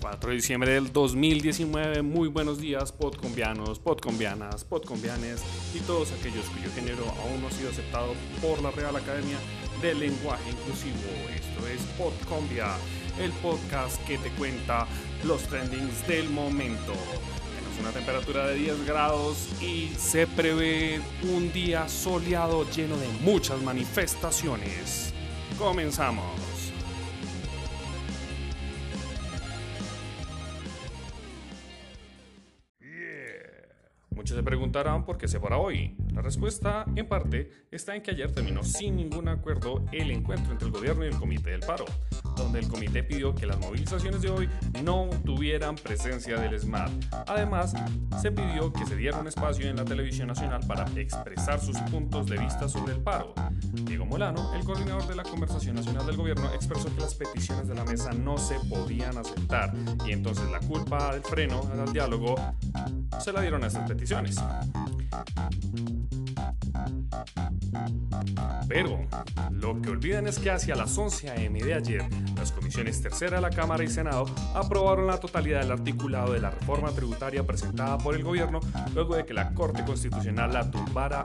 4 de diciembre del 2019. Muy buenos días, podcombianos, podcombianas, podcombianes y todos aquellos cuyo género aún no ha sido aceptado por la Real Academia del Lenguaje Inclusivo. Esto es Podcombia, el podcast que te cuenta los trendings del momento. Tenemos una temperatura de 10 grados y se prevé un día soleado lleno de muchas manifestaciones. Comenzamos. Muchos se preguntarán por qué se para hoy. La respuesta, en parte, está en que ayer terminó sin ningún acuerdo el encuentro entre el gobierno y el Comité del Paro, donde el comité pidió que las movilizaciones de hoy no tuvieran presencia del SMAT. Además, se pidió que se diera un espacio en la televisión nacional para expresar sus puntos de vista sobre el paro. Diego Molano, el coordinador de la conversación nacional del gobierno, expresó que las peticiones de la mesa no se podían aceptar y entonces la culpa del freno al diálogo se la dieron a estas peticiones. Pero lo que olvidan es que hacia las 11 a.m. de ayer, las comisiones tercera de la Cámara y Senado aprobaron la totalidad del articulado de la reforma tributaria presentada por el gobierno luego de que la Corte Constitucional la tumbara.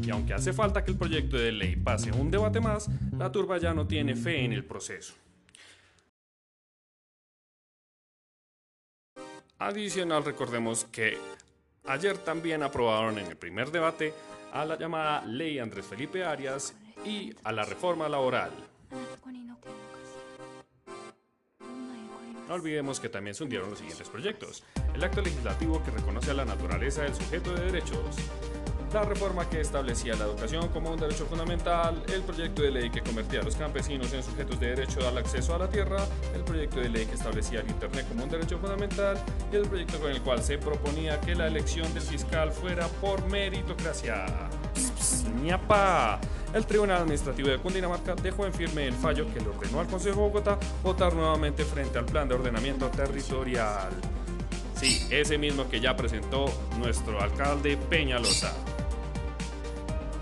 Y aunque hace falta que el proyecto de ley pase un debate más, la turba ya no tiene fe en el proceso. Adicional, recordemos que ayer también aprobaron en el primer debate a la llamada Ley Andrés Felipe Arias y a la reforma laboral. No olvidemos que también se hundieron los siguientes proyectos. El acto legislativo que reconoce a la naturaleza del sujeto de derechos, la reforma que establecía la educación como un derecho fundamental, el proyecto de ley que convertía a los campesinos en sujetos de derecho al acceso a la tierra, el proyecto de ley que establecía el Internet como un derecho fundamental el proyecto con el cual se proponía que la elección del fiscal fuera por meritocracia. ¡Ñapa! El Tribunal Administrativo de Cundinamarca dejó en firme el fallo que le ordenó al Consejo de Bogotá votar nuevamente frente al Plan de Ordenamiento Territorial. Sí, ese mismo que ya presentó nuestro alcalde Peñalosa.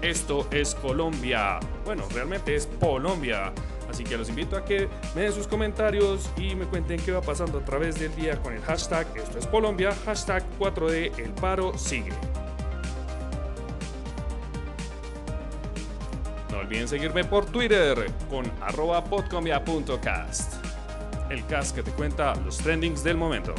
Esto es Colombia. Bueno, realmente es Colombia. Así que los invito a que me den sus comentarios y me cuenten qué va pasando a través del día con el hashtag Esto es Colombia, hashtag 4D El Paro Sigue. No olviden seguirme por Twitter con arroba podcombia.cast. El cast que te cuenta los trendings del momento.